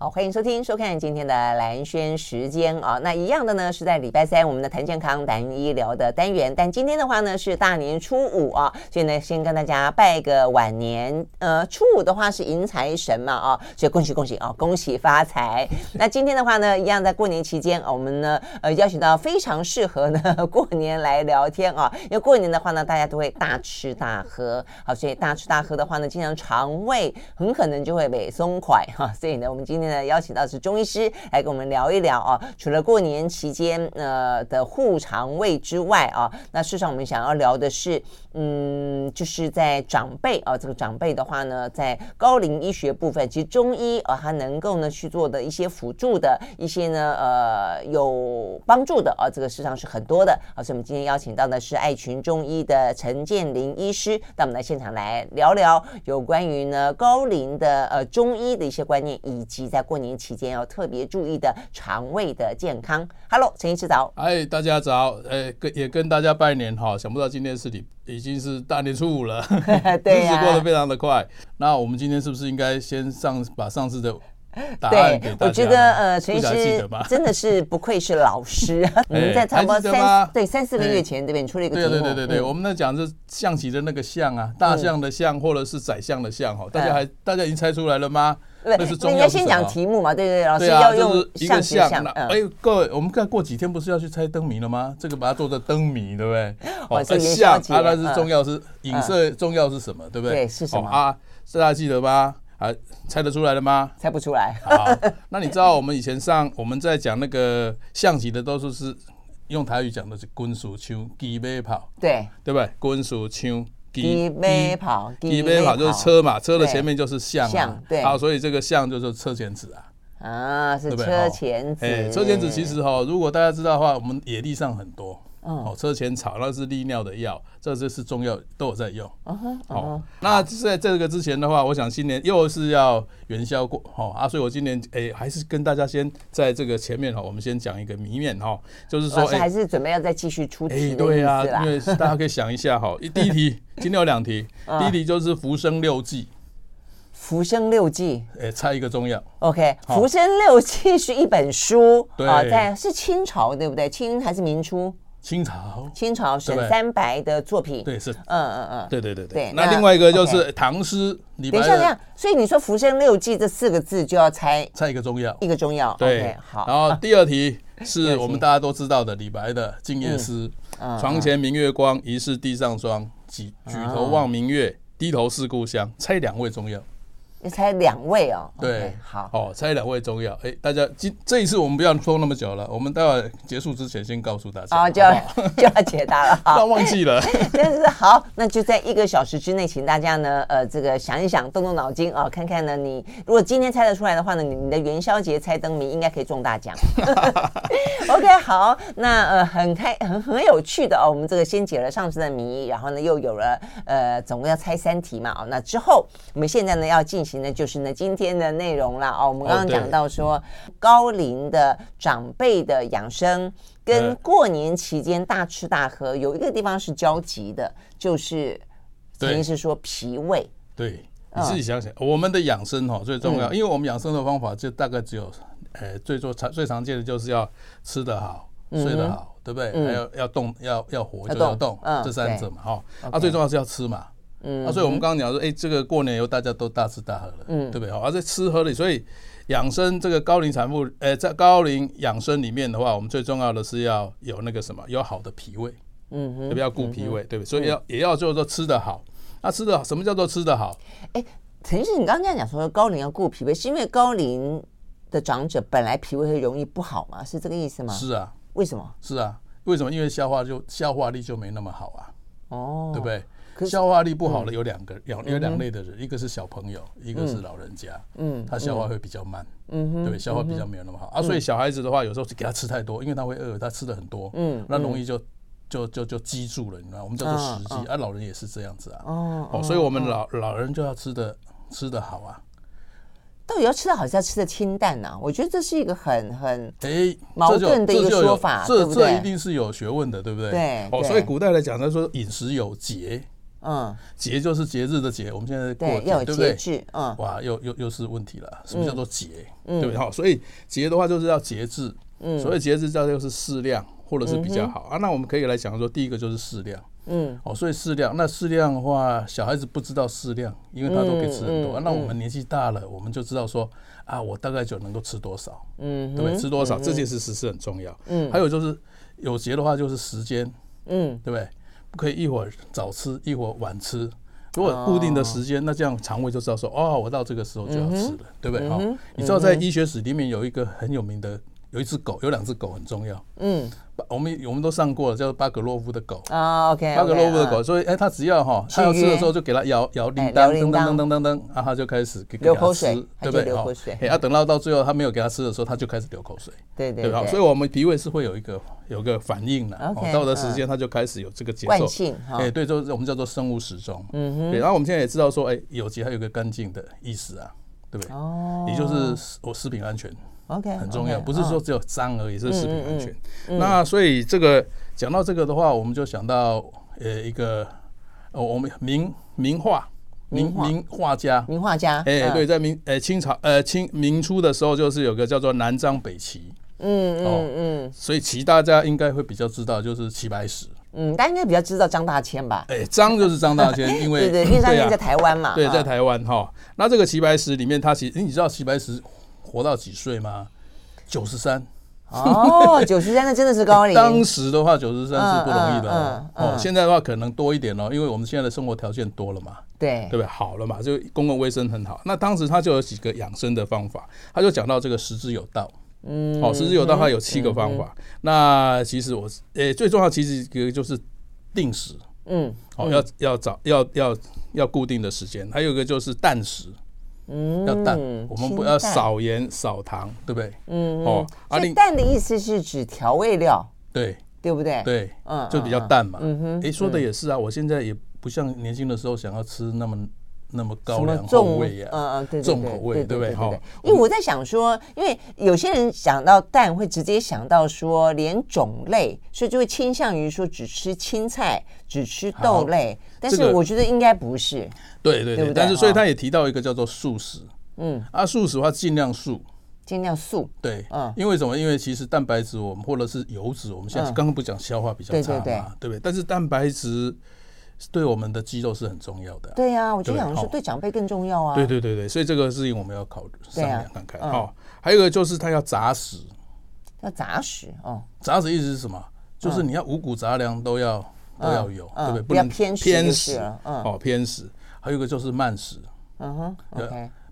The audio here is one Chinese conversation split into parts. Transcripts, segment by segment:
好，欢迎收听、收看今天的兰轩时间啊。那一样的呢，是在礼拜三我们的谈健康、谈医疗的单元。但今天的话呢，是大年初五啊，所以呢，先跟大家拜个晚年。呃，初五的话是迎财神嘛啊，所以恭喜恭喜啊，恭喜发财。那今天的话呢，一样在过年期间，我们呢呃邀请到非常适合呢过年来聊天啊，因为过年的话呢，大家都会大吃大喝，好，所以大吃大喝的话呢，经常肠胃很可能就会被松快哈。所以呢，我们今天。那邀请到的是中医师来跟我们聊一聊啊，除了过年期间呃的护肠胃之外啊，那事实上我们想要聊的是，嗯，就是在长辈啊，这个长辈的话呢，在高龄医学部分，其实中医啊，它能够呢去做的一些辅助的一些呢呃有帮助的啊，这个事实上是很多的啊，所以我们今天邀请到的是爱群中医的陈建林医师，到我们的现场来聊聊有关于呢高龄的呃中医的一些观念，以及在过年期间要特别注意的肠胃的健康。Hello，陈医师早。哎，大家早。哎，跟也跟大家拜年哈。想不到今天是已经是大年初五了，对、啊，日子过得非常的快。那我们今天是不是应该先上把上次的？对，我觉得呃，陈医师 真的是不愧是老师。你们在差不多三对三四个月前，对不对？你出了一个题目。对对对对对，我们在讲是象棋的那个象啊，大象的象，或者是宰相的象哈。大家还大家已经猜出来了吗？那是中药。先讲题目嘛，对对对，老师要用象棋象。哎，各位，我们看过几天不是要去猜灯谜了吗？这个把它做成灯谜，对不对？哦，象它那是重要是影射重要是什么？对不对？对，是什么啊？大家记得吗？啊，猜得出来了吗？猜不出来。好，那你知道我们以前上 我们在讲那个象棋的，都是是用台语讲的是滚鼠枪、鸡尾跑，对对不对？滚鼠枪、鸡尾跑、鸡尾跑就是车嘛，车的前面就是象嘛，对。好，所以这个象就是车前子啊。啊，是车前子。哎，车前子其实哈，如果大家知道的话，我们野地上很多。哦，车前草那是利尿的药，这就是中药都有在用。好、uh，huh, uh huh. 那在这个之前的话，我想新年又是要元宵过，哈啊，所以我今年哎、欸，还是跟大家先在这个前面哈，我们先讲一个谜面哈，就是说，还是准备要再继续出题、欸。对啊，因为大家可以想一下哈，第一题今天有两题，第一题就是《浮生六记》。浮生六记，哎，猜一个中药。OK，浮生六记是一本书，啊，在是清朝对不对？清还是明初？清朝，清朝沈三白的作品，对是，嗯嗯嗯，对对对对。那另外一个就是唐诗，等一下，等一下，所以你说“浮生六记”这四个字就要猜猜一个中药，一个中药。对，好。然后第二题是我们大家都知道的李白的《静夜思》，床前明月光，疑是地上霜。举举头望明月，低头思故乡。猜两味中药。你猜两位哦，对，好，哦，猜两位重要，哎，大家今这一次我们不要拖那么久了，我们待会结束之前先告诉大家，哦，就要就要解答了，不要忘记了，但是好，那就在一个小时之内，请大家呢，呃，这个想一想，动动脑筋啊，看看呢，你如果今天猜得出来的话呢，你你的元宵节猜灯谜应该可以中大奖。OK，好，那呃很开很很有趣的哦，我们这个先解了上次的谜，然后呢又有了呃总共要猜三题嘛，哦，那之后我们现在呢要进。行的就是呢，今天的内容了哦。我们刚刚讲到说，高龄的长辈的养生跟过年期间大吃大喝有一个地方是交集的，就是陈医师说脾胃。对，你自己想想，我们的养生哈最重要，因为我们养生的方法就大概只有，呃，最做常最常见的就是要吃得好，睡得好，对不对？还有要动，要要活就要动，这三者嘛哈。啊，最重要是要吃嘛。嗯，啊，所以我们刚刚讲说，哎，这个过年以后大家都大吃大喝了，嗯，对不对？好，而在吃喝里，所以养生这个高龄产妇，哎，在高龄养生里面的话，我们最重要的是要有那个什么，有好的脾胃，嗯哼，对不对？要顾脾胃，对不对？所以要也要就是说吃得好，那吃得好，什么叫做吃得好？哎，陈医师，你刚刚这样讲说高龄要顾脾胃，是因为高龄的长者本来脾胃会容易不好吗？是这个意思吗？是啊，为什么？是啊，为什么？因为消化就消化力就没那么好啊，哦，对不对？消化力不好的有两个，有有两类的人，一个是小朋友，一个是老人家。嗯，他消化会比较慢。嗯对，消化比较没有那么好啊。所以小孩子的话，有时候给他吃太多，因为他会饿，他吃的很多。嗯，那容易就就就就积住了，你知道，我们叫做食积啊。老人也是这样子啊。哦，所以我们老老人就要吃的吃的好啊。到底要吃的好，要吃的清淡呢？我觉得这是一个很很哎矛盾的一个说法，这这一定是有学问的，对不对？对。哦，所以古代来讲，他说饮食有节，嗯，节就是节日的节。我们现在过节，对不对？嗯。哇，又又又是问题了，什么叫做节？对不对？好，所以节的话就是要节制，嗯，所以节制叫就是适量，或者是比较好啊。那我们可以来讲说，第一个就是适量。嗯，哦，所以适量，那适量的话，小孩子不知道适量，因为他都可以吃很多。那我们年纪大了，我们就知道说，啊，我大概就能够吃多少，嗯，对不对？吃多少这件事实是很重要。嗯，还有就是有节的话，就是时间，嗯，对不对？不可以一会儿早吃，一会儿晚吃。如果固定的时间，那这样肠胃就知道说，哦，我到这个时候就要吃了，对不对？好，你知道在医学史里面有一个很有名的。有一只狗，有两只狗很重要。嗯，我们我们都上过了，叫巴格洛夫的狗啊。OK，巴格洛夫的狗，所以哎，它只要哈，它要吃的时候就给它摇摇铃铛，噔噔噔噔噔噔，啊，它就开始给给它吃，对不对？流口水。哎，啊，等到到最后它没有给它吃的时候，它就开始流口水。对对对。所以我们脾胃是会有一个有个反应的。到的时间它就开始有这个节奏。惯性。哎，对，就是我们叫做生物时钟。嗯哼。对，然后我们现在也知道说，哎，有节还有个干净的意思啊，对不对？哦。也就是我食品安全。OK，很重要，不是说只有脏而已，是食品安全。那所以这个讲到这个的话，我们就想到呃一个呃我们名名画名名画家名画家，哎对，在明呃清朝呃清明初的时候，就是有个叫做南张北齐，嗯嗯嗯，所以齐大家应该会比较知道，就是齐白石。嗯，大家应该比较知道张大千吧？哎，张就是张大千，因为对对，因为张大千在台湾嘛，对，在台湾哈。那这个齐白石里面，他其实你知道齐白石活到几岁吗？九十三哦，九十三那真的是高龄。当时的话，九十三是不容易的哦。现在的话可能多一点哦，因为我们现在的生活条件多了嘛，对对不对？好了嘛，就公共卫生很好。那当时他就有几个养生的方法，他就讲到这个食之有道。嗯，哦，食之有道，它有七个方法。那其实我诶，最重要其实一个就是定时，嗯，好，要要早要要要固定的时间。还有一个就是淡食。嗯，要淡，我们不要少盐少糖，对不对？嗯，哦，所以淡的意思是指调味料，对，对不对？对，嗯，就比较淡嘛。嗯哼，哎，说的也是啊，我现在也不像年轻的时候想要吃那么那么高粱口味呀，嗯嗯，对，重口味，对不对？哈，因为我在想说，因为有些人想到蛋会直接想到说连种类，所以就会倾向于说只吃青菜，只吃豆类。但是我觉得应该不是。对对对，但是所以他也提到一个叫做素食，嗯，啊，素食的话尽量素，尽量素，对，嗯，因为什么？因为其实蛋白质我们或者是油脂，我们现在刚刚不讲消化比较差嘛，对不对？但是蛋白质对我们的肌肉是很重要的，对呀，我就想说对长辈更重要啊，对对对对，所以这个事情我们要考虑商量看看。好，还有一个就是他要杂食，要杂食哦，杂食意思是什么？就是你要五谷杂粮都要都要有，对不对？不要偏偏食，哦，偏食。还有一个就是慢食，嗯哼，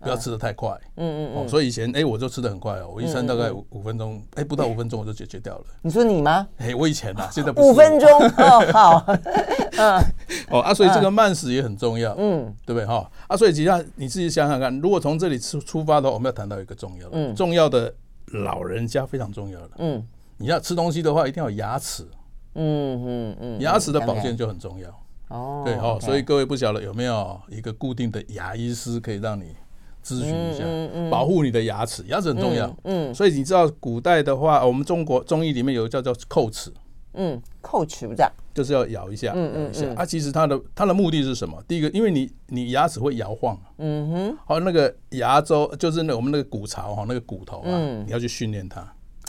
不要吃的太快，嗯嗯，所以以前哎，我就吃的很快哦，我一餐大概五五分钟，哎，不到五分钟我就解决掉了。你说你吗？哎，我以前啊，现在五分钟哦，好，嗯，哦啊，所以这个慢食也很重要，嗯，对不对？哈？啊，所以其实你自己想想看，如果从这里出出发的话，我们要谈到一个重要的，重要的老人家非常重要的，嗯，你要吃东西的话，一定要有牙齿，嗯嗯嗯，牙齿的保健就很重要。哦，对哦，所以各位不晓得有没有一个固定的牙医师可以让你咨询一下，保护你的牙齿，牙齿很重要。嗯，所以你知道古代的话，我们中国中医里面有个叫做叩齿。嗯，叩齿不是？就是要咬一下，咬一下。啊，其实它的它的目的是什么？第一个，因为你你牙齿会摇晃。嗯哼。好，那个牙周就是那我们那个骨槽哈，那个骨头啊，你要去训练它。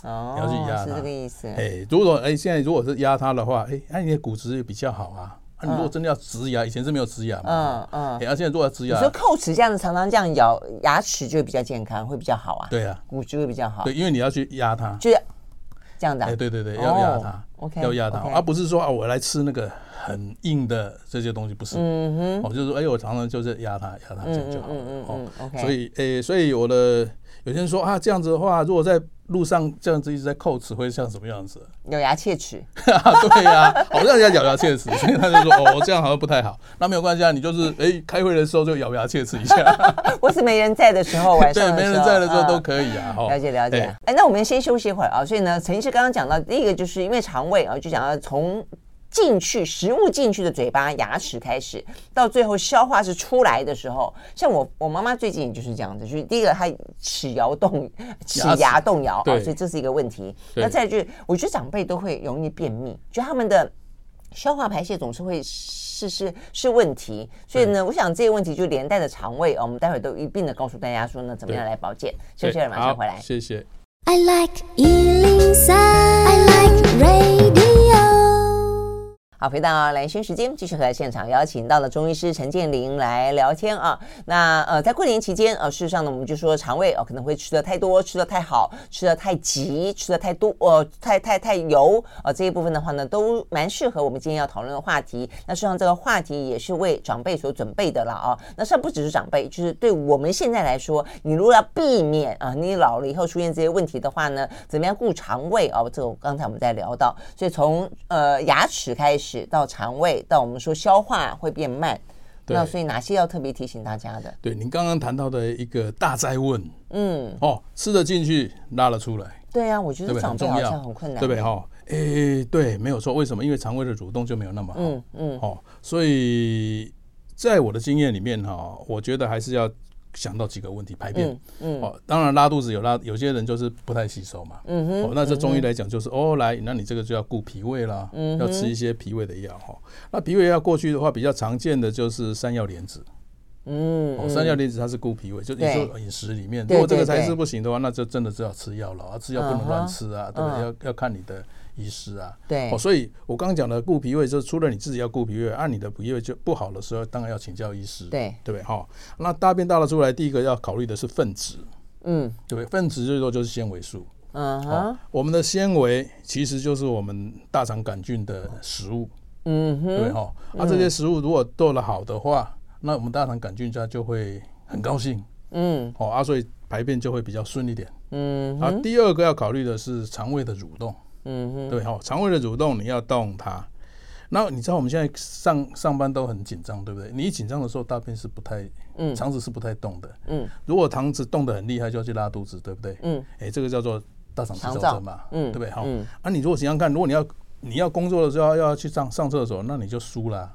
哦。你要去压它。是这个意思。哎，如果哎现在如果是压它的话，哎，那你的骨质也比较好啊。啊，你如果真的要植牙，以前是没有植牙嘛。嗯嗯。而现在如果要植牙，你说叩齿这样子，常常这样咬牙齿就会比较健康，会比较好啊。对啊，骨质会比较好。对，因为你要去压它。就是这样的。哎，对对对，要压它。OK。要压它，而不是说啊，我来吃那个很硬的这些东西，不是。嗯哼。我就是说，哎，我常常就是压它，压它这样就好了。嗯嗯嗯。OK。所以，哎，所以我的有些人说啊，这样子的话，如果在路上这样子一直在扣齿，会像什么样子？咬牙切齿。对呀、啊，好像人家咬牙切齿，所以他就说：“哦，这样好像不太好。”那没有关系啊，你就是哎、欸，开会的时候就咬牙切齿一下。我是没人在的时候，晚上对，没人在的时候都可以啊。嗯、了解了解。哎、欸，那我们先休息一会儿啊。所以呢，陈医师刚刚讲到第一个，就是因为肠胃啊，就讲到从。进去食物进去的嘴巴、牙齿开始，到最后消化是出来的时候，像我我妈妈最近就是这样子，就是第一个她齿摇动，齿牙动摇啊，所以这是一个问题。那再就是，我觉得长辈都会容易便秘，就他们的消化排泄总是会是是是问题。所以呢，我想这个问题就连带的肠胃，我们待会都一并的告诉大家说呢，怎么样来保健。休息了，马上回来。谢谢。I like 103, I like radio 好，回到蓝轩时间，继续和现场邀请到了中医师陈建林来聊天啊。那呃，在过年期间呃，事实上呢，我们就说肠胃哦、呃、可能会吃的太多，吃的太好，吃的太急，吃的太多，呃，太太太油啊、呃，这一部分的话呢，都蛮适合我们今天要讨论的话题。那事实上这个话题也是为长辈所准备的了啊。那实上不只是长辈，就是对我们现在来说，你如果要避免啊、你老了以后出现这些问题的话呢，怎么样顾肠胃啊？这个刚才我们在聊到，所以从呃牙齿开始。到肠胃，到我们说消化会变慢，那所以哪些要特别提醒大家的？对，您刚刚谈到的一个大灾问，嗯，哦，吃得进去，拉了出来，对啊，我觉得长辈好像很困难，对不对？哈，哎，对，没有错，为什么？因为肠胃的蠕动就没有那么好，嗯嗯，哦，所以在我的经验里面哈，我觉得还是要。想到几个问题，排便，嗯，嗯。哦，当然拉肚子有拉，有些人就是不太吸收嘛，嗯哼，哦，那这中医来讲就是，嗯、哦，来，那你这个就要顾脾胃啦，嗯，要吃一些脾胃的药哈。那脾胃药过去的话，比较常见的就是山药莲子，嗯，哦，山药莲子它是顾脾胃，就你说饮食里面，如果这个才是不行的话，那就真的是要吃药了啊，吃药不能乱吃啊，对不对？要要看你的。医师啊，对，哦，所以我刚刚讲的顾脾胃，就是除了你自己要顾脾胃，按你的脾胃就不好的时候，当然要请教医师，对，对不对？哈，那大便大了出来，第一个要考虑的是分子，嗯，对不对？粪质最多就是纤维素，嗯哼，我们的纤维其实就是我们大肠杆菌的食物，嗯哼，对哈，那这些食物如果做得好的话，那我们大肠杆菌家就会很高兴，嗯，哦啊，所以排便就会比较顺一点，嗯，啊，第二个要考虑的是肠胃的蠕动。嗯哼，对哈，肠胃的蠕动你要动它。那你知道我们现在上上班都很紧张，对不对？你一紧张的时候，大便是不太，嗯，肠子是不太动的。嗯，如果肠子动得很厉害，就要去拉肚子，对不对？嗯，哎，这个叫做大肠嗯，对不对？好，啊，你如果想想看，如果你要你要工作的时候要去上上厕所，那你就输了，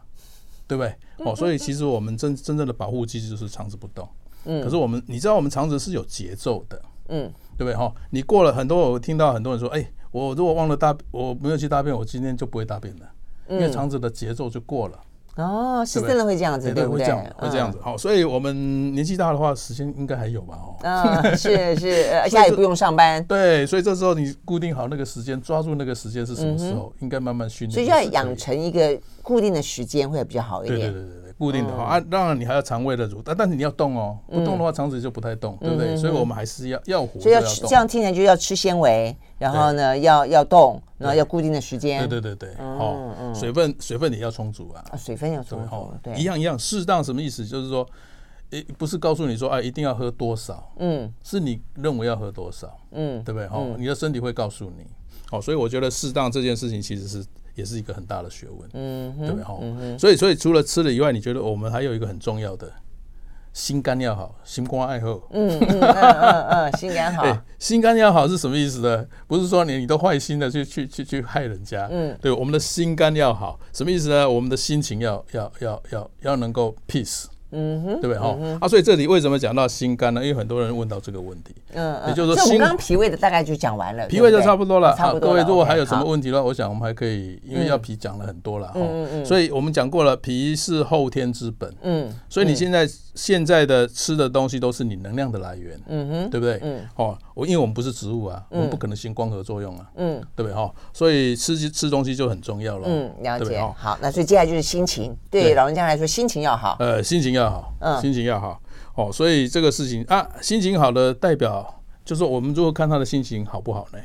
对不对？哦，所以其实我们真真正的保护机制就是肠子不动。嗯，可是我们你知道我们肠子是有节奏的，嗯，对不对？哈，你过了很多，我听到很多人说，哎。我如果忘了大，我没有去大便，我今天就不会大便了，因为肠子的节奏就过了。哦，是真的会这样子，对不对？会这样，会这样子。好，所以我们年纪大的话，时间应该还有吧？哦，嗯，是是，而且也不用上班。对，所以这时候你固定好那个时间，抓住那个时间是什么时候，应该慢慢训练。所以要养成一个固定的时间会比较好一点。对对对对。固定的话啊，当然你还要肠胃的蠕，但但是你要动哦，不动的话肠子就不太动，对不对？所以我们还是要要活，所以要吃，这样听起来就要吃纤维，然后呢要要动，然后要固定的时间。对对对对，好，水分水分也要充足啊，水分要充足，对，一样一样，适当什么意思？就是说，诶，不是告诉你说啊，一定要喝多少，嗯，是你认为要喝多少，嗯，对不对？好，你的身体会告诉你，好，所以我觉得适当这件事情其实是。也是一个很大的学问，嗯，对不对？哈，所以，所以除了吃了以外，你觉得我们还有一个很重要的，心肝要好，心肝爱好，嗯嗯嗯嗯，心肝好，心肝要好是什么意思呢？不是说你你都坏心的去去去去害人家，嗯，对，我们的心肝要好，什么意思呢？我们的心情要要要要要能够 peace。嗯哼，对不对哈？啊，所以这里为什么讲到心肝呢？因为很多人问到这个问题。嗯嗯，也就是说，心刚脾胃的大概就讲完了，脾胃就差不多了。差不多。各位如果还有什么问题的话，我想我们还可以，因为要脾讲了很多了哈。嗯嗯。所以我们讲过了，脾是后天之本。嗯。所以你现在现在的吃的东西都是你能量的来源。嗯哼，对不对？嗯。哦，我因为我们不是植物啊，我们不可能行光合作用啊。嗯。对不对哈？所以吃吃东西就很重要了。嗯，了解。好，那所以接下来就是心情。对老人家来说，心情要好。呃，心情要。要好，嗯，心情要好，哦，所以这个事情啊，心情好的代表就是我们如果看他的心情好不好呢？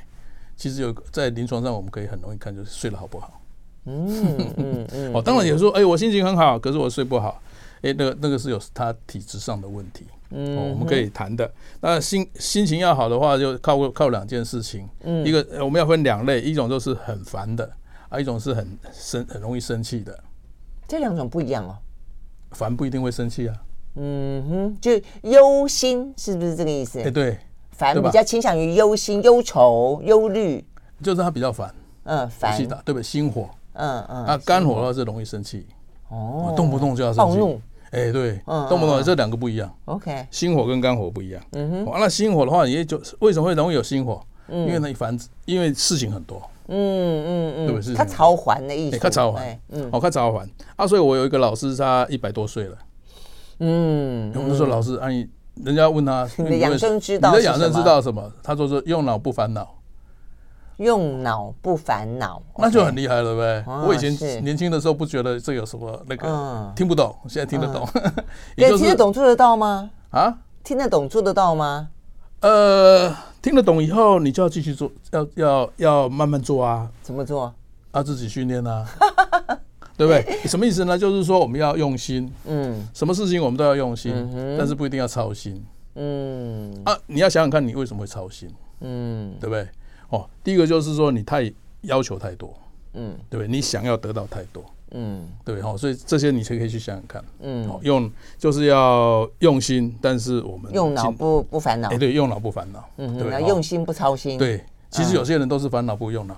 其实有在临床上我们可以很容易看，就是睡得好不好。嗯嗯嗯。哦，当然有时候，哎，我心情很好，可是我睡不好。哎，那个那个是有他体质上的问题，嗯、哦，我们可以谈的。那心心情要好的话，就靠靠两件事情，嗯，一个我们要分两类，一种就是很烦的，啊，一种是很生很容易生气的，这两种不一样哦。烦不一定会生气啊，嗯哼，就忧心是不是这个意思？哎，对，烦比较倾向于忧心、忧愁、忧虑，就是他比较烦，嗯，烦，对不对？心火，嗯嗯，啊，肝火的话是容易生气，哦，动不动就要生气，哎，对，动不动这两个不一样，OK，心火跟肝火不一样，嗯哼，完了心火的话，也就为什么会容易有心火？因为那一烦，因为事情很多。嗯嗯嗯，对不对？他超环的意思，他超环，嗯，哦，他超环。啊，所以我有一个老师，他一百多岁了，嗯，我们就说老师，阿姨，人家问他，你的养生之道，你的养生之道什么？他说是用脑不烦恼，用脑不烦恼，那就很厉害了，对不对？我以前年轻的时候不觉得这有什么那个，听不懂，现在听得懂，也听得懂做得到吗？啊，听得懂做得到吗？呃，听得懂以后，你就要继续做，要要要慢慢做啊。怎么做？要自己训练啊，对不对？什么意思呢？就是说我们要用心，嗯，什么事情我们都要用心，但是不一定要操心，嗯啊，你要想想看你为什么会操心，嗯，对不对？哦，第一个就是说你太要求太多，嗯，对不对？你想要得到太多。嗯，对哈，所以这些你才可以去想想看。嗯，好用就是要用心，但是我们用脑不不烦恼。哎，对，用脑不烦恼。嗯，对，用心不操心。对，其实有些人都是烦恼不用脑，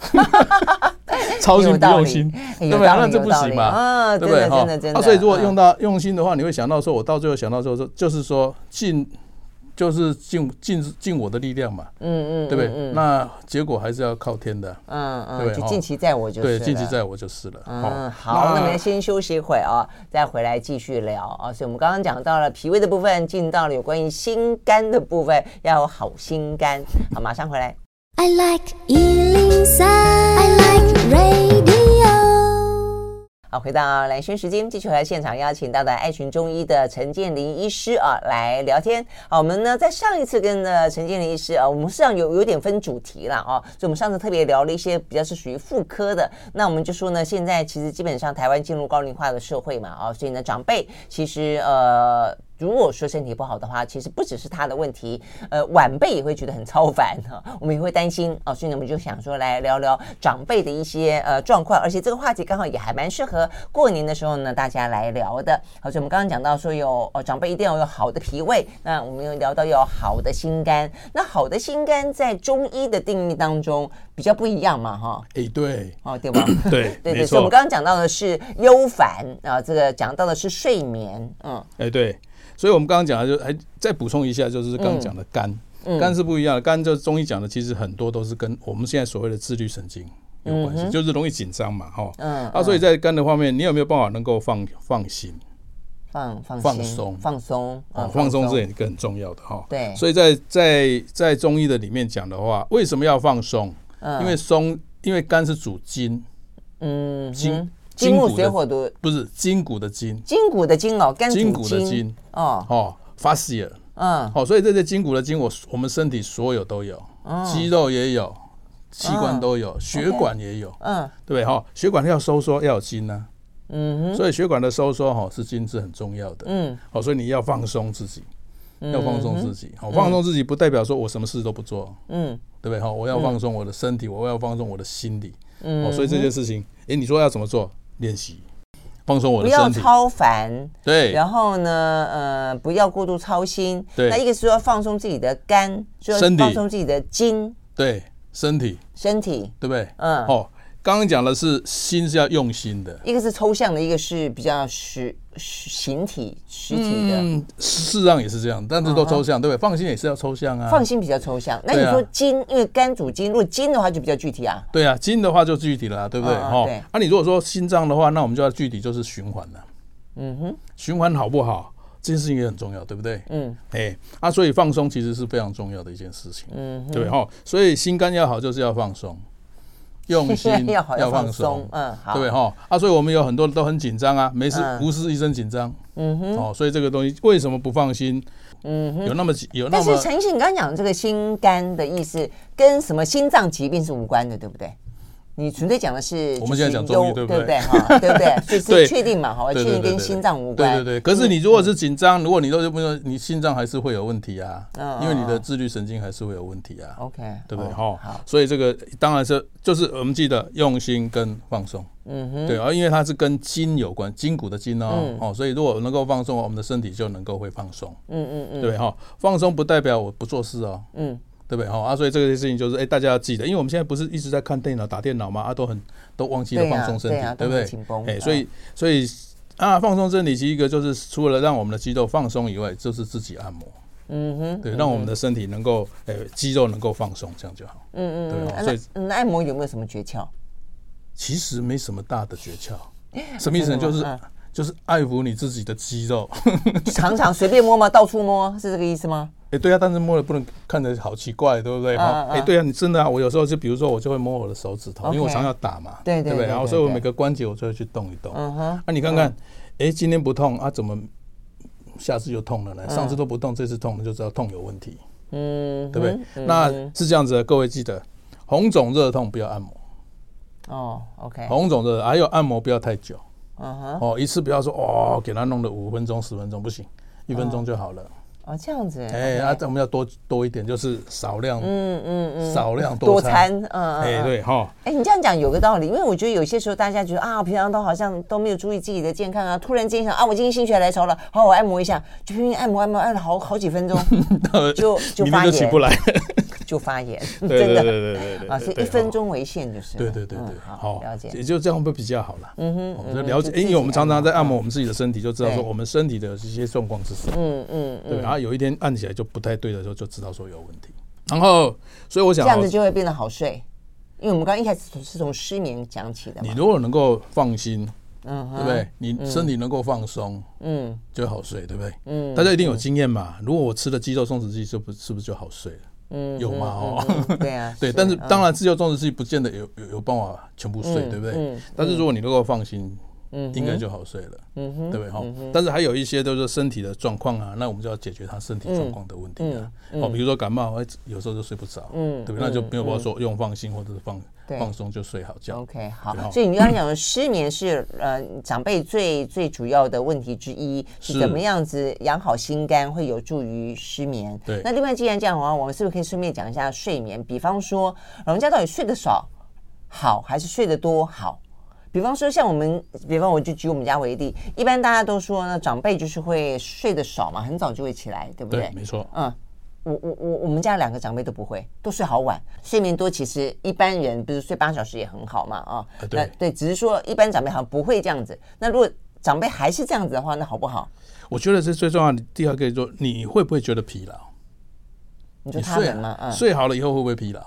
操心不用心，对不对？那这不行嘛？啊，对不对？真的真的。所以如果用到用心的话，你会想到说，我到最后想到说说，就是说进。就是尽尽尽我的力量嘛，嗯嗯，对不对？那结果还是要靠天的，嗯嗯，对，尽其在我就是，对，尽其在我就是了。嗯，好，那我们先休息一会啊，再回来继续聊啊。所以我们刚刚讲到了脾胃的部分，进到了有关于心肝的部分，要有好心肝。好，马上回来。I like 103, 好，回到蓝轩时间，继续来现场邀请到的爱群中医的陈建林医师啊来聊天。好，我们呢在上一次跟的陈建林医师啊，我们实际上有有点分主题了啊，所以我们上次特别聊了一些比较是属于妇科的。那我们就说呢，现在其实基本上台湾进入高龄化的社会嘛啊，所以呢长辈其实呃。如果说身体不好的话，其实不只是他的问题，呃，晚辈也会觉得很超凡 哈，我们也会担心啊，所以呢，我们就想说来聊聊长辈的一些呃状况，而且这个话题刚好也还蛮适合过年的时候呢，大家来聊的。好，所以我们刚刚讲到说有呃长辈一定要有好的脾胃，那我们又聊到有好的心肝，那好的心肝在中医的定义当中比较不一样嘛，哈。哎，对，哦，对吧？对，对对，所以我们刚刚讲到的是忧烦啊，这个讲到的是睡眠，嗯，哎，对。所以，我们刚刚讲的就还再补充一下，就是刚刚讲的肝，肝是不一样的。肝就是中医讲的，其实很多都是跟我们现在所谓的自律神经有关系，就是容易紧张嘛，哈。嗯。啊，所以在肝的方面，你有没有办法能够放放心、放放放松、放松啊？放松是一个很重要的哈。对。所以在在在中医的里面讲的话，为什么要放松？因为松，因为肝是主筋，嗯，筋。金木水火土。不是筋骨的筋，筋骨的筋哦，肝筋骨的筋哦。哦，fascia，嗯，好，所以这些筋骨的筋，我我们身体所有都有，肌肉也有，器官都有，血管也有，嗯，对不对？哈，血管要收缩要有筋呢，嗯，所以血管的收缩哈是筋是很重要的，嗯，好，所以你要放松自己，要放松自己，好，放松自己不代表说我什么事都不做，嗯，对不对？哈，我要放松我的身体，我要放松我的心理，嗯，所以这件事情，哎，你说要怎么做？练习放松我的身体，不要超烦。对，然后呢，呃，不要过度操心。对，那一个是说放松自己的肝，说放松自己的筋。对，身体，身体，对不对？嗯，哦。刚刚讲的是心是要用心的，一个是抽象的，一个是比较实形体实体的。嗯，事实上也是这样，但是都抽象，对不对？放心也是要抽象啊。放心比较抽象。那你说筋，因为肝主筋，如果筋的话就比较具体啊。对啊，筋的话就具体了，对不对？哈。对。啊，你如果说心脏的话，那我们就要具体，就是循环了。嗯哼。循环好不好？这件事情也很重要，对不对？嗯。哎，啊，所以放松其实是非常重要的一件事情。嗯。对哈，所以心肝要好，就是要放松。用心 要放松，嗯，好，对哈啊，所以我们有很多人都很紧张啊，没事不是一身紧张，嗯哼，哦，所以这个东西为什么不放心？嗯哼，有那么有那么，但是陈医师，你刚刚讲这个心肝的意思跟什么心脏疾病是无关的，对不对？你纯粹讲的是我们现在讲中医，对不对？哈，对不对？所以是确定嘛？哈，确定跟心脏无关。对对对。可是你如果是紧张，如果你都就不说，你心脏还是会有问题啊，因为你的自律神经还是会有问题啊。OK，对不对？哈，好。所以这个当然是就是我们记得用心跟放松。嗯哼。对啊，因为它是跟筋有关，筋骨的筋哦。哦，所以如果能够放松，我们的身体就能够会放松。嗯嗯嗯。对哈，放松不代表我不做事哦。嗯。对不对？哈啊，所以这个事情就是，哎，大家要记得，因为我们现在不是一直在看电脑、打电脑嘛，啊，都很都忘记了放松身体，对不对？哎，所以所以啊，放松身体，其实一个就是除了让我们的肌肉放松以外，就是自己按摩。嗯哼，对，让我们的身体能够，哎，肌肉能够放松，这样就好。嗯嗯，对。所以，那按摩有没有什么诀窍？其实没什么大的诀窍，什么意思呢？就是就是爱抚你自己的肌肉，常常随便摸吗？到处摸是这个意思吗？哎，对啊，但是摸了不能看着好奇怪，对不对？哈，哎，对啊，你真的啊，我有时候就比如说，我就会摸我的手指头，因为我常要打嘛，对对不对？然后所以我每个关节我就会去动一动。嗯哼，那你看看，哎，今天不痛啊，怎么下次就痛了呢？上次都不痛，这次痛了，就知道痛有问题。嗯，对不对？那是这样子的，各位记得，红肿热痛不要按摩。哦，OK。红肿热还有按摩不要太久。嗯哼。哦，一次不要说哦，给他弄了五分钟、十分钟不行，一分钟就好了。哦，这样子，哎，那我们要多多一点，就是少量，嗯嗯嗯，少量多餐，嗯，哎，对哈，哎，你这样讲有个道理，因为我觉得有些时候大家觉得啊，平常都好像都没有注意自己的健康啊，突然间想啊，我今天心血来潮了，好，我按摩一下，就拼命按摩按摩按了好好几分钟，就就发炎，起不来，就发炎，真的，对对对对啊，是一分钟为限，就是，对对对对，好，了解，也就这样会比较好了，嗯哼，我们了解，因为我们常常在按摩我们自己的身体，就知道说我们身体的这些状况是什么，嗯嗯，对，然后有一天按起来就不太对的时候，就知道说有问题。然后，所以我想这样子就会变得好睡，因为我们刚刚一开始是从失眠讲起的。你如果能够放心，嗯，对不对？你身体能够放松，嗯，就好睡，对不对？嗯，大家一定有经验嘛。如果我吃了肌肉松弛剂，是不是不是就好睡了？嗯，有吗？哦，对啊，对。但是当然，自由种植器不见得有有有办法全部睡，对不对？但是如果你能够放心。嗯，应该就好睡了，嗯哼，对不对哈？但是还有一些都是身体的状况啊，那我们就要解决他身体状况的问题啊。哦，比如说感冒，有时候就睡不着，嗯，对不对？那就没有办法说用放心或者是放放松就睡好觉。OK，好。所以你刚刚讲的失眠是呃长辈最最主要的问题之一，是怎么样子养好心肝会有助于失眠？对。那另外既然这样的话，我们是不是可以顺便讲一下睡眠？比方说老人家到底睡得少好还是睡得多好？比方说，像我们，比方我就举我们家为例，一般大家都说呢，长辈就是会睡得少嘛，很早就会起来，对不对？对，没错。嗯，我我我我们家两个长辈都不会，都睡好晚，睡眠多。其实一般人不是睡八小时也很好嘛，啊，对对，只是说一般长辈好像不会这样子。那如果长辈还是这样子的话，那好不好？我觉得是最重要的。第二个就是说，你会不会觉得疲劳？你说他们吗？嗯，睡好了以后会不会疲劳？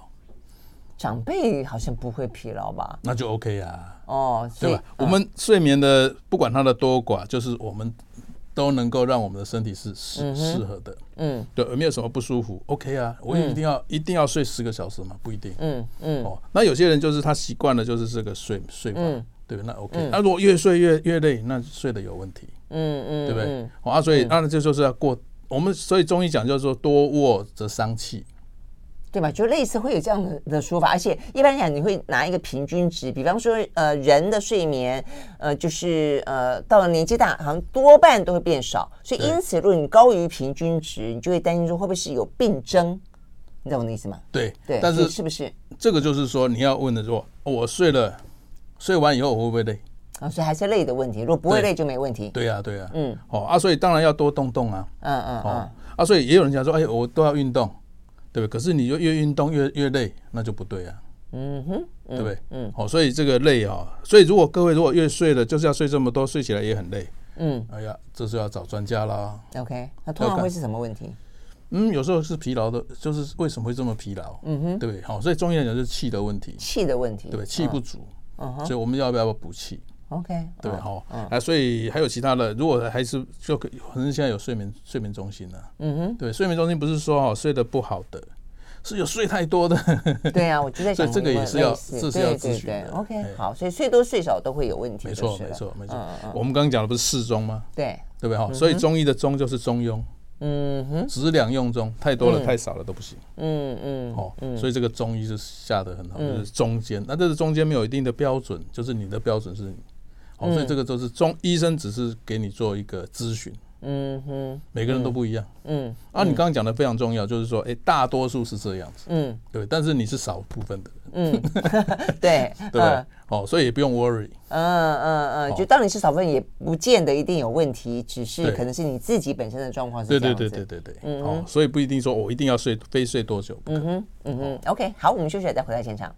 长辈好像不会疲劳吧？那就 OK 啊。哦，对吧？我们睡眠的不管它的多寡，就是我们都能够让我们的身体是适适合的。嗯，对，有没有什么不舒服？OK 啊，我也一定要一定要睡十个小时吗？不一定。嗯嗯。哦，那有些人就是他习惯了，就是这个睡睡法，对？那 OK。那如果越睡越越累，那睡得有问题。嗯嗯，对不对？啊，所以那这就是要过我们，所以中医讲就是说多卧则伤气。对吧？就类似会有这样的的说法，而且一般讲你会拿一个平均值，比方说，呃，人的睡眠，呃，就是呃，到了年纪大，好像多半都会变少，所以因此，如果你高于平均值，你就会担心说会不会是有病征？你懂我的意思吗？对对，但是是不是这个就是说你要问的说，我睡了，睡完以后我会不会累？啊，所以还是累的问题。如果不会累就没问题。对呀对呀，嗯，哦啊，所以当然要多动动啊，嗯嗯哦啊，所以也有人讲说，哎，我都要运动。对，可是你就越运动越越累，那就不对啊。嗯哼，对不对？嗯，好，所以这个累啊，所以如果各位如果越睡了，就是要睡这么多，睡起来也很累。嗯，哎呀，这是要找专家啦。OK，那通常会是什么问题？嗯，有时候是疲劳的，就是为什么会这么疲劳？嗯哼，对不对？好，所以中医来讲是气的问题。气的问题，对，气不足。嗯哼，所以我们要不要补气？OK，对，好，啊，所以还有其他的，如果还是就可，反正现在有睡眠睡眠中心呢。嗯哼，对，睡眠中心不是说哦睡得不好的。是有睡太多的，对啊，我就在想，这个也是要，这是要咨询的。OK，好，所以睡多睡少都会有问题。没错，没错，没错。我们刚刚讲的不是适中吗？对，对不对哈？所以中医的中就是中庸。嗯哼，质两用中，太多了、太少了都不行。嗯嗯，哦，所以这个中医是下得很好，就是中间。那这个中间没有一定的标准，就是你的标准是，哦，所以这个都是中医生只是给你做一个咨询。嗯哼，每个人都不一样。嗯，啊，你刚刚讲的非常重要，就是说，哎，大多数是这样子。嗯，对，但是你是少部分的人。嗯，对，对，哦，所以也不用 worry。嗯嗯嗯，就当你是少部分，也不见得一定有问题，只是可能是你自己本身的状况是这样子。对对对对对对。嗯，哦，所以不一定说我一定要睡，非睡多久。嗯哼，嗯哼，OK，好，我们休息了再回到现场。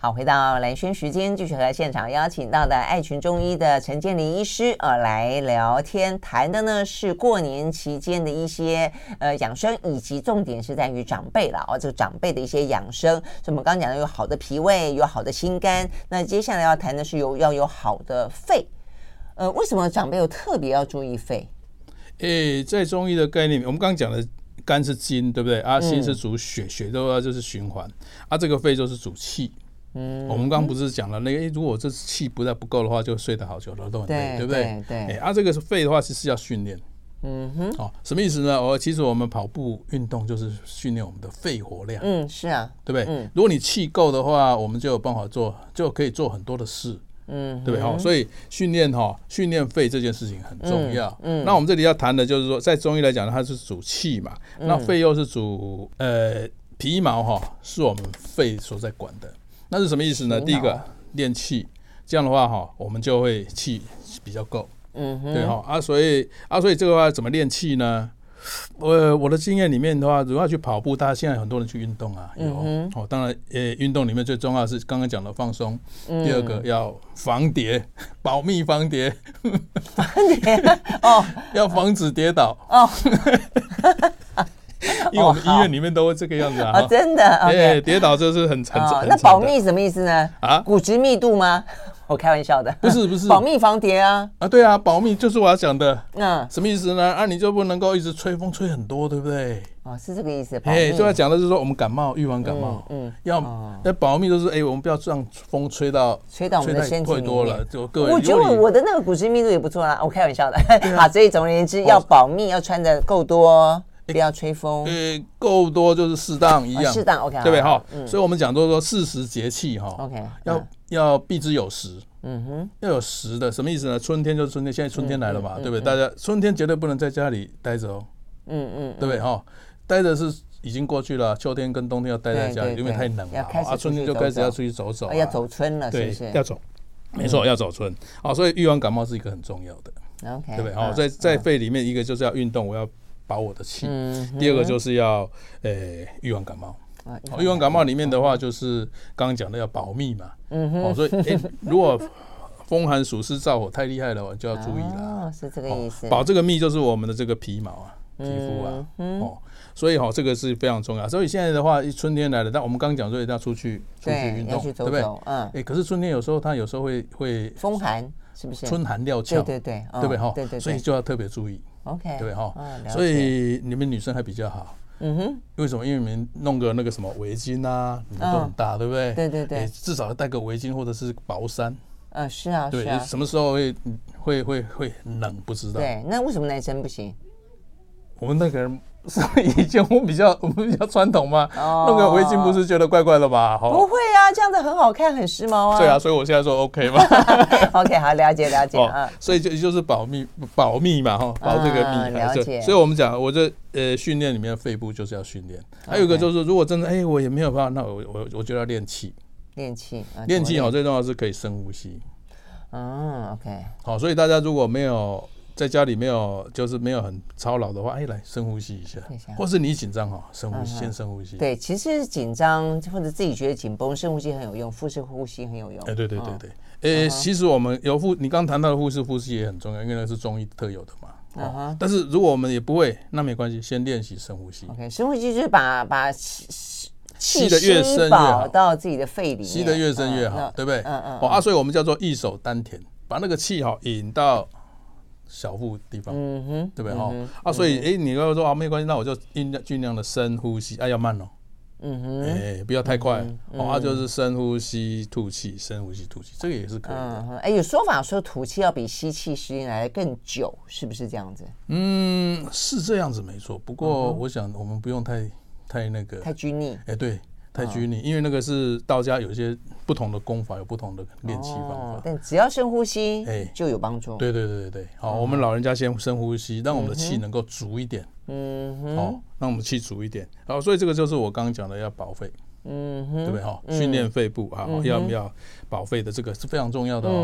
好，回到蓝轩时间，继续和现场邀请到的爱群中医的陈建林医师呃来聊天，谈的呢是过年期间的一些呃养生，以及重点是在于长辈了哦，这个长辈的一些养生。所以我们刚讲的有好的脾胃，有好的心肝，那接下来要谈的是有要有好的肺。呃，为什么长辈又特别要注意肺？诶，在中医的概念里面，我们刚刚讲的肝是筋，对不对？啊，心是主血，血的话就是循环，啊，这个肺就是主气。嗯，我们刚刚不是讲了那个？如果这气不再不够的话，就睡得好久了都很累，对不对？对。哎，啊，这个是肺的话，其实要训练。嗯哼。哦，什么意思呢？我其实我们跑步运动就是训练我们的肺活量。嗯，是啊，对不对？嗯。如果你气够的话，我们就有办法做，就可以做很多的事。嗯，对不对？哈，所以训练哈，训练肺这件事情很重要。嗯。那我们这里要谈的就是说，在中医来讲，它是主气嘛。那肺又是主呃皮毛哈，是我们肺所在管的。那是什么意思呢？第一个练气，这样的话哈，我们就会气比较够。嗯哼，对哈啊，所以啊，所以这个话怎么练气呢？我我的经验里面的话，如果要去跑步，大家现在很多人去运动啊，有哦，当然呃，运动里面最重要的是刚刚讲的放松。第二个要防跌，保密防跌。防跌 哦，要防止跌倒哦。因为我们医院里面都会这个样子啊，真的，哎，跌倒就是很很惨。那保密什么意思呢？啊，骨质密度吗？我开玩笑的，不是不是，保密防谍啊。啊，对啊，保密就是我要讲的。嗯，什么意思呢？啊，你就不能够一直吹风吹很多，对不对？哦，是这个意思。哎，就要讲的是说我们感冒预防感冒，嗯，要那保密就是哎，我们不要让风吹到吹到我们的身体多了。就各位，我觉得我的那个骨质密度也不错啊。我开玩笑的。好，所以总而言之，要保密，要穿的够多。不要吹风，呃，够多就是适当一样，适当 OK，对不对？哈？所以我们讲都说四时节气哈，OK，要要避之有时，嗯哼，要有时的，什么意思呢？春天就是春天，现在春天来了嘛，对不对？大家春天绝对不能在家里待着哦，嗯嗯，对不对？哈？待着是已经过去了，秋天跟冬天要待在家里，因为太冷了，啊，春天就开始要出去走走，要走春了，是不是？要走，没错，要走春，好，所以预防感冒是一个很重要的，OK，对不对？好，在在肺里面，一个就是要运动，我要。保我的气。第二个就是要呃预防感冒。预防感冒里面的话，就是刚刚讲的要保密嘛。嗯哼。所以哎，如果风寒暑湿燥火太厉害了，就要注意了。是这个意思。保这个密就是我们的这个皮毛啊，皮肤啊。哦。所以哈，这个是非常重要。所以现在的话，春天来了，但我们刚刚讲说一定要出去出去运动，对不对？嗯。哎，可是春天有时候它有时候会会风寒，是不是？春寒料峭。对对对。对不对哈？对对。所以就要特别注意。OK，对哈，所以你们女生还比较好，嗯哼，为什么？因为你们弄个那个什么围巾啊，你们都很大，对不对？对对对，至少要带个围巾或者是薄衫。嗯，是啊，对，什么时候会会会会冷不知道。对，那为什么男生不行？我们那个人。是以前我们比较 我们比较传统嘛，弄个围巾不是觉得怪怪的吧？不会啊，这样子很好看，很时髦啊。对啊，所以我现在说 OK 嘛。OK，好，了解了解啊。所以就就是保密保密嘛哈，保这个密。了解。所以我们讲，我这呃训练里面的肺部就是要训练。还有一个就是，如果真的哎我也没有办法，那我我我就要练气。练气。练气哦，最重要是可以深呼吸。嗯，OK。好，所以大家如果没有。在家里没有，就是没有很操劳的话，哎，来深呼吸一下，或是你紧张哈，深呼吸，先深呼吸。对，其实紧张或者自己觉得紧绷，深呼吸很有用，腹式呼吸很有用。哎，对对对对，诶，其实我们有腹，你刚谈到的腹式呼吸也很重要，因为那是中医特有的嘛。嗯哼。但是如果我们也不会，那没关系，先练习深呼吸。OK，深呼吸就是把把气吸的越深越好，到自己的肺里面，吸的越深越好，对不对？嗯嗯。哦啊，所以我们叫做一手丹田，把那个气哈引到。小腹地方，嗯哼，对不对哈？啊，所以哎，你刚刚说啊，没关系，那我就尽量尽量的深呼吸，哎，要慢哦，嗯哼，哎，不要太快，哦，啊就是深呼吸吐气，深呼吸吐气，这个也是可以的。哎，有说法说吐气要比吸气时间来的更久，是不是这样子？嗯，是这样子没错。不过我想我们不用太太那个太拘泥。哎，对。太拘泥，因为那个是道家有一些不同的功法，有不同的练气方法。但只要深呼吸，哎，就有帮助。对对对对对，好，我们老人家先深呼吸，让我们的气能够足一点。嗯哼，好，让我们气足一点。好，所以这个就是我刚刚讲的要保肺。嗯哼，对不对哈？训练肺部啊，要不要保肺的这个是非常重要的哦。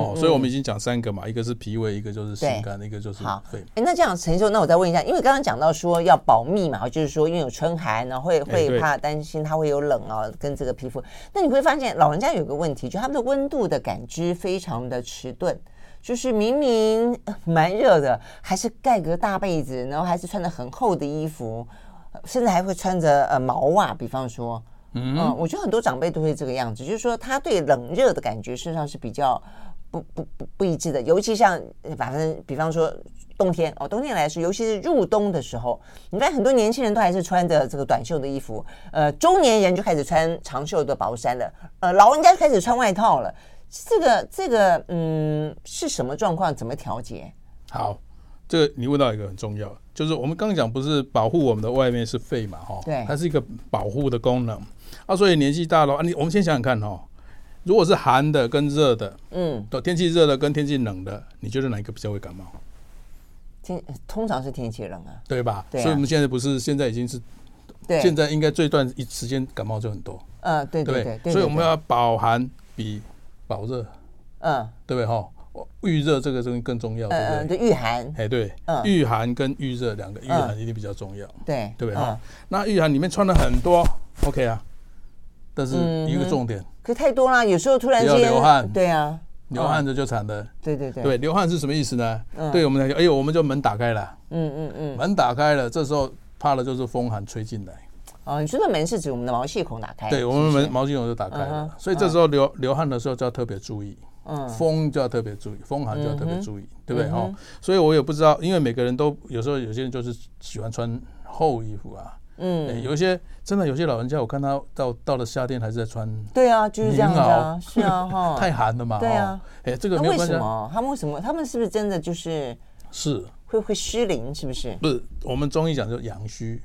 哦，所以我们已经讲三个嘛，一个是脾胃，一个就是心肝，一个就是肺。哎，那这样陈秀，那我再问一下，因为刚刚讲到说要保密嘛，就是说因为有春寒，然后会会怕担心它会有冷啊，跟这个皮肤。那你会发现老人家有个问题，就他们的温度的感知非常的迟钝，就是明明蛮热的，还是盖个大被子，然后还是穿着很厚的衣服，甚至还会穿着呃毛袜，比方说。嗯，我觉得很多长辈都会这个样子，就是说他对冷热的感觉，事实上是比较不不不不一致的。尤其像反正比方说冬天哦，冬天来说，尤其是入冬的时候，你看很多年轻人都还是穿着这个短袖的衣服，呃，中年人就开始穿长袖的薄衫了，呃，老人家就开始穿外套了。这个这个嗯，是什么状况？怎么调节？好，这个你问到一个很重要，就是我们刚刚讲不是保护我们的外面是肺嘛，哈，对，它是一个保护的功能。啊，所以年纪大了啊，你我们先想想看哦，如果是寒的跟热的，嗯，天气热的跟天气冷的，你觉得哪一个比较会感冒？天通常是天气冷啊，对吧？对啊，所以我们现在不是现在已经是，对，现在应该这段一时间感冒就很多，嗯，对对对，所以我们要保寒比保热，嗯，对不对哈？预热这个东西更重要，对不对？对，御寒，哎，对，御寒跟预热两个，御寒一定比较重要，对，对不对哈？那御寒里面穿了很多，OK 啊。但是一个重点，可太多啦，有时候突然间流汗，对啊，流汗这就惨的，对对对，对，流汗是什么意思呢？对我们来讲，哎呦，我们就门打开了，嗯嗯嗯，门打开了，这时候怕的就是风寒吹进来。哦，你说的门是指我们的毛细孔打开？对，我们门毛细孔就打开了，所以这时候流流汗的时候就要特别注意，嗯，风就要特别注意，风寒就要特别注意，对不对？哦，所以我也不知道，因为每个人都有时候有些人就是喜欢穿厚衣服啊。嗯，有一些真的有些老人家，我看他到到了夏天还是在穿。对啊，就是这样的，是啊，哈，太寒了嘛。对啊，哎，这个没为什么？他们为什么？他们是不是真的就是是会会失灵？是不是？不是，我们中医讲就阳虚。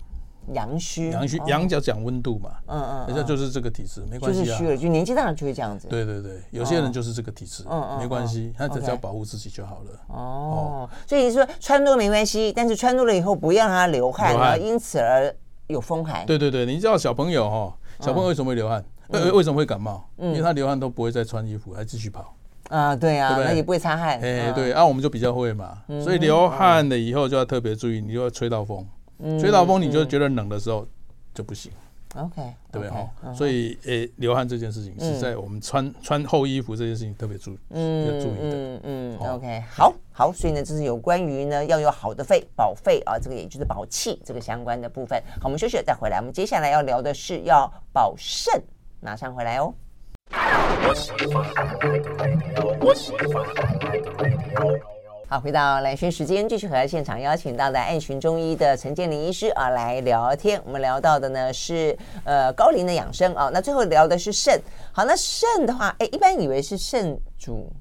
阳虚，阳虚，阳就讲温度嘛。嗯嗯，人家就是这个体质，没关系啊。就是虚了，就年纪大了就会这样子。对对对，有些人就是这个体质，嗯没关系，他只要保护自己就好了。哦，所以你说穿多没关系，但是穿多了以后不要让他流汗，然后因此而。有风寒，对对对，你知道小朋友哈，小朋友为什么会流汗？为为什么会感冒？因为他流汗都不会再穿衣服，还继续跑。啊，对啊，那也不会擦汗。哎，对，啊，我们就比较会嘛，所以流汗了以后就要特别注意，你就要吹到风，吹到风你就觉得冷的时候就不行。OK，对不对哈？所以诶，流汗这件事情是在我们穿穿厚衣服这件事情特别注意要注意的。嗯嗯，OK，好好，所以呢，这是有关于呢要有好的肺保肺啊，这个也就是保气这个相关的部分。好，我们休息了再回来。我们接下来要聊的是要保肾，马上回来哦。好，回到兰萱时间，继续和现场邀请到的爱群中医的陈建林医师啊来聊天。我们聊到的呢是呃高龄的养生啊，那最后聊的是肾。好，那肾的话，哎，一般以为是肾主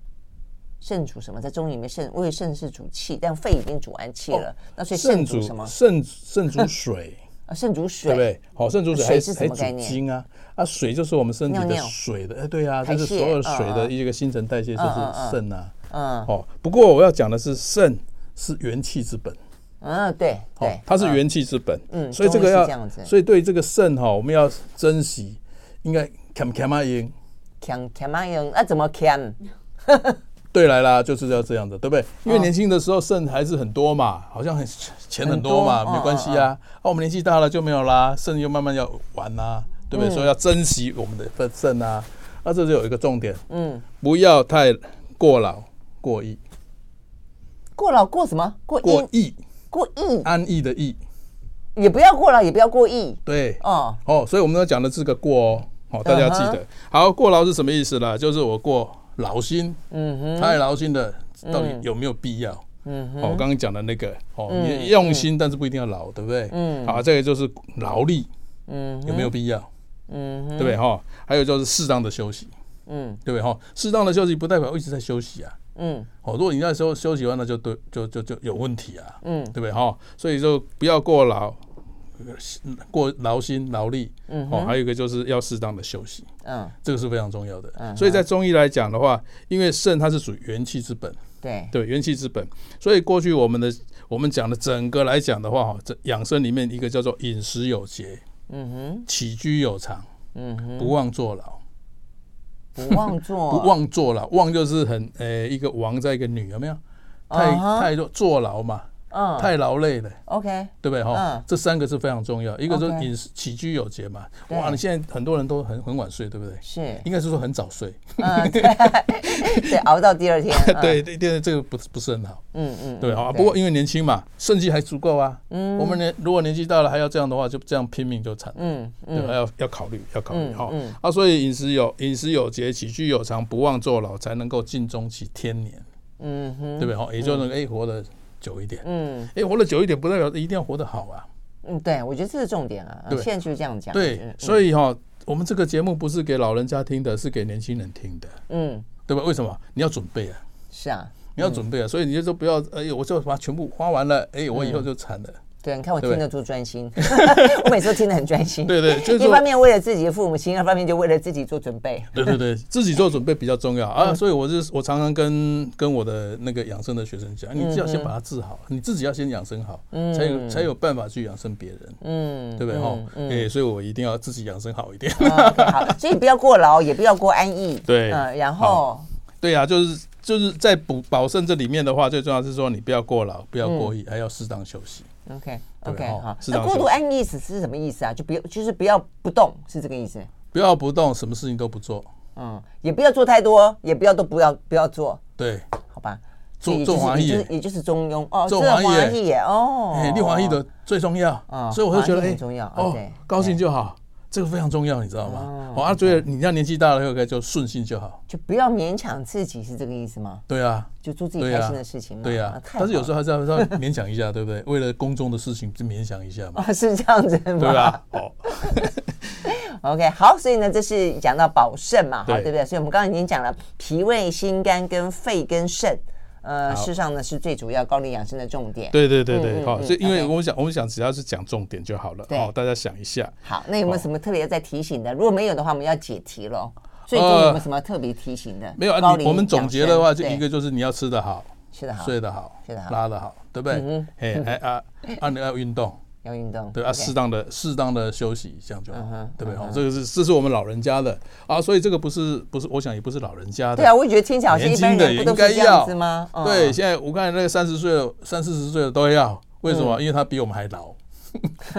肾主什么？在中医里面，肾为肾是主气，但肺已经主完气了。哦、那所以肾主什么？肾肾主 水啊，肾主水，对不对？好，肾主水，水是什么概念？精啊啊，水就是我们身体的水的，哎，对啊，就是所有水的一个新陈代谢就是肾啊。嗯，哦，不过我要讲的是肾是元气之本。嗯，对，对，它是元气之本。嗯，所以这个要，所以对这个肾哈，我们要珍惜，应该强强嘛用，强强嘛用，那怎么强？对来啦，就是要这样的，对不对？因为年轻的时候肾还是很多嘛，好像很钱很多嘛，没关系啊。啊，我们年纪大了就没有啦，肾又慢慢要完啦，对不对？所以要珍惜我们的肾肾啊。那这就有一个重点，嗯，不要太过劳。过亿，过劳过什么？过过逸，过亿，安逸的逸，也不要过劳，也不要过亿。对，哦哦，所以我们要讲的这个过哦，好，大家记得。好，过劳是什么意思呢？就是我过劳心，嗯哼，太劳心的到底有没有必要？嗯哼，我刚刚讲的那个，哦，你用心，但是不一定要劳，对不对？嗯，好，这个就是劳力，嗯，有没有必要？嗯，对不对哈？还有就是适当的休息，嗯，对不对哈？适当的休息不代表一直在休息啊。嗯，哦，如果你那时候休息完了，就对，就就就有问题啊。嗯，对不对哈？所以就不要过劳，过劳心劳力。嗯，哦，还有一个就是要适当的休息。嗯，这个是非常重要的。嗯，所以在中医来讲的话，因为肾它是属于元气之本。对对，元气之本。所以过去我们的我们讲的整个来讲的话，哈，这养生里面一个叫做饮食有节，嗯哼，起居有常，嗯哼，不忘坐牢。不忘坐，不忘坐牢，忘就是很呃一个王在一个女，有没有？太太多坐牢嘛，嗯，太劳累了，OK，对不对哈？这三个是非常重要，一个就是饮食起居有节嘛。哇，你现在很多人都很很晚睡，对不对？是，应该是说很早睡。嗯，对，对，熬到第二天。对 对对，这个不不是很好。嗯嗯，对啊。不过因为年轻嘛，肾气还足够啊。嗯，我们年如果年纪大了还要这样的话，就这样拼命就惨。嗯对，要要考虑要考虑哈。啊，所以饮食有饮食有节，起居有常，不忘坐牢，才能够尽终其天年。嗯哼，对不对？哈，也就能哎活得久一点。嗯，哎，活得久一点，不代表一定要活得好啊。嗯，对，我觉得这是重点啊。对，现在就是这样讲。对，所以哈，我们这个节目不是给老人家听的，是给年轻人听的。嗯，对吧？为什么？你要准备啊。是啊，你要准备啊，所以你就说不要，哎呦，我就把全部花完了，哎，我以后就惨了。对，你看我听得多专心，我每次都听得很专心。对对，就是一方面为了自己的父母亲，二方面就为了自己做准备。对对对，自己做准备比较重要啊，所以我就我常常跟跟我的那个养生的学生讲，你只要先把它治好，你自己要先养生好，才有才有办法去养生别人，嗯，对不对哈？哎，所以我一定要自己养生好一点。好，所以不要过劳，也不要过安逸。对，嗯，然后，对呀，就是就是在补保肾这里面的话，最重要是说你不要过劳，不要过逸，还要适当休息。OK OK 好，那过度安逸是是什么意思啊？就不要，就是不要不动，是这个意思？不要不动，什么事情都不做。嗯，也不要做太多，也不要都不要不要做。对，好吧。做做华裔，也就是中庸哦。做皇帝耶哦。哎，立华裔的最重要。所以我就觉得哎，重要哦，高兴就好。这个非常重要，你知道吗？我啊，觉得你这样年纪大了以后，就顺性就好，就不要勉强自己，是这个意思吗？对啊，就做自己开心的事情嘛。对呀，但是有时候还是要要勉强一下，对不对？为了公众的事情，就勉强一下嘛。是这样子吗？对啊。好。OK，好，所以呢，这是讲到保肾嘛，好，对不对？所以我们刚刚已经讲了脾胃、心肝跟肺跟肾。呃，事实上呢，是最主要高龄养生的重点。对对对对，好，所以因为我们想，我们想只要是讲重点就好了。哦，大家想一下。好，那有没有什么特别要再提醒的？如果没有的话，我们要解题喽。所以有没有什么特别提醒的？没有啊，我们总结的话，就一个就是你要吃得好，吃得好，睡得好，睡得好，拉得好，对不对？哎哎啊啊，你要运动。要运动，对啊，适当的适当的休息，这样就好，对不对？好，这个是这是我们老人家的啊，所以这个不是不是，我想也不是老人家的。对啊，我也觉得听起来年轻的也应该要吗？对，现在我看那个三十岁、三四十岁的都要，为什么？因为他比我们还老，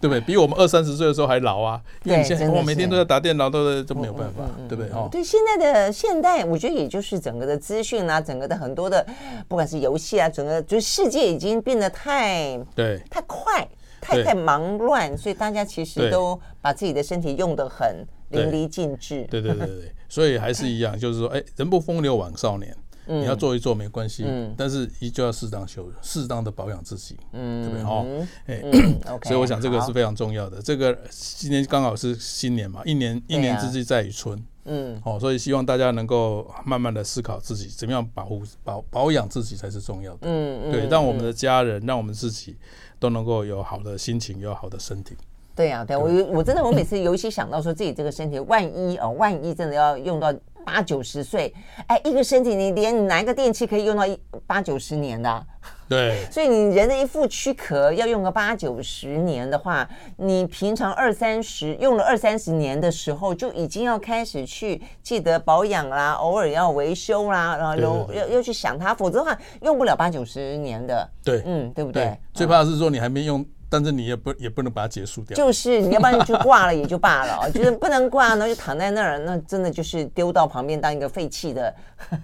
对不对？比我们二三十岁的时候还老啊！因为现在我每天都在打电脑，都都没有办法，对不对？哈，对，现在的现代，我觉得也就是整个的资讯啊，整个的很多的，不管是游戏啊，整个就是世界已经变得太对太快。太太忙乱，所以大家其实都把自己的身体用得很淋漓尽致。对对对对，所以还是一样，就是说，哎，人不风流枉少年，你要做一做没关系，但是依旧要适当休，适当的保养自己，嗯对不对？哈，哎，所以我想这个是非常重要的。这个今年刚好是新年嘛，一年一年之计在于春，嗯，哦，所以希望大家能够慢慢的思考自己怎么样保护保保养自己才是重要的，嗯，对，让我们的家人，让我们自己。都能够有好的心情，有好的身体。对呀，对我我真的我每 次尤其想到说自己这个身体，万一哦，万一真的要用到八九十岁，哎，一个身体你连你哪一个电器可以用到一八九十年的？对。所以你人的一副躯壳要用个八九十年的话，你平常二三十用了二三十年的时候，就已经要开始去记得保养啦，偶尔要维修啦，然后要要要去想它，否则的话用不了八九十年的。对，嗯，对不对？最怕的是说你还没用。但是你也不也不能把它结束掉，就是你要不然就挂了也就罢了，就是不能挂呢，就躺在那儿，那真的就是丢到旁边当一个废弃的。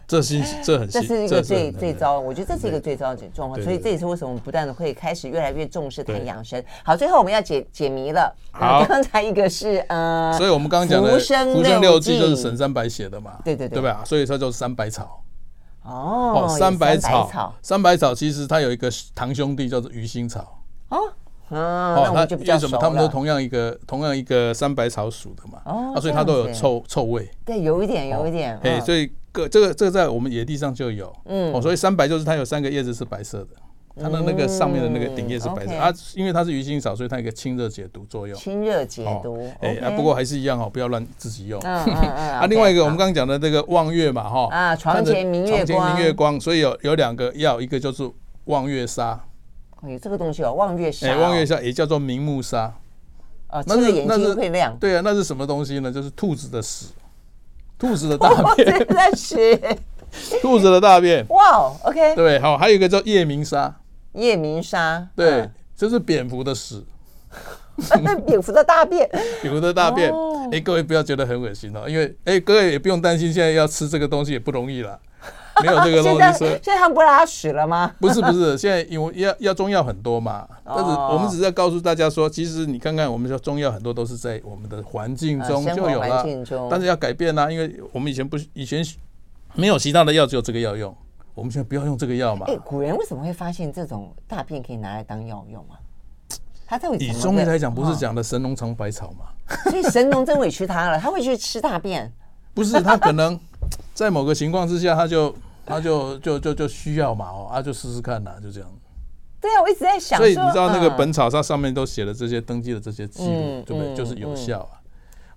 这是这很这是一个最最糟，我觉得这是一个最糟的状况，所以这也是为什么不断的会开始越来越重视谈养生。好，最后我们要解解谜了。好，刚才一个是呃，所以我们刚刚讲的《浮生六记》就是沈三白写的嘛，对对对，对吧？所以它叫三百草。哦，三百草，三百草其实它有一个堂兄弟叫做鱼腥草。哦。嗯，那就比较什么他们都同样一个同样一个三白草属的嘛？哦，啊，所以它都有臭臭味。对，有一点，有一点。哎，所以个这个这个在我们野地上就有。嗯，哦，所以三白就是它有三个叶子是白色的。它的那个上面的那个顶叶是白色，啊，因为它是鱼腥草，所以它有一个清热解毒作用。清热解毒，哎，啊，不过还是一样哦，不要乱自己用。啊，另外一个我们刚刚讲的这个望月嘛，哈，啊，床前明月光，床前明月光，所以有有两个药，一个就是望月砂。有这个东西哦，望月砂。哎，望月砂也叫做明目砂。啊，那是眼睛会亮。对啊，那是什么东西呢？就是兔子的屎，兔子的大 便。兔子的大便。哇，OK。对，好，还有一个叫夜明砂。夜明砂，对，这是蝙蝠的屎，蝙蝠的大便，蝙蝠的大便。哎，各位不要觉得很恶心哦，因为哎，各位也不用担心，现在要吃这个东西也不容易了，没有这个 东西吃。现在他们不拉屎了吗？不是不是，现在因为要要中药很多嘛，但是我们只是在告诉大家说，其实你看看，我们说中药很多都是在我们的环境中就有了，但是要改变呢，因为我们以前不以前没有其他的药，只有这个药用。我们现在不要用这个药嘛？哎，古人为什么会发现这种大便可以拿来当药用啊？他在以中医来讲，不是讲的神农尝百草吗？所以神农真委屈他了，他会去吃大便？不是，他可能 在某个情况之下，他就他就就就就需要嘛，哦啊，就试试看呐，就这样。对啊，我一直在想，所以你知道那个本草它上面都写了这些登记的这些记录，对不对？就是有效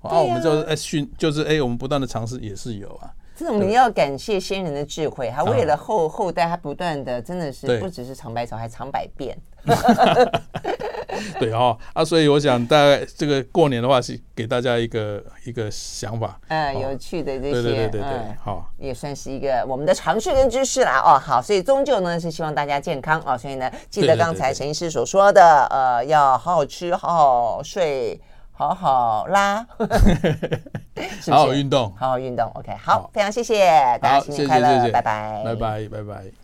啊。啊，我们就是哎训，就是哎，我们不断的尝试也是有啊。这种你要感谢先人的智慧，他为了后后代，他不断的真的是不只是尝百草，还尝百变。对哦，啊，所以我想大概这个过年的话是给大家一个一个想法，嗯，有趣的这些，对对对对，好，也算是一个我们的常识跟知识啦。哦，好，所以终究呢是希望大家健康哦，所以呢记得刚才陈医师所说的，呃，要好好吃，好好睡。好好拉，好好运动，好好运动。OK，好，非常谢谢大家，新年快乐，拜拜，拜拜，拜拜。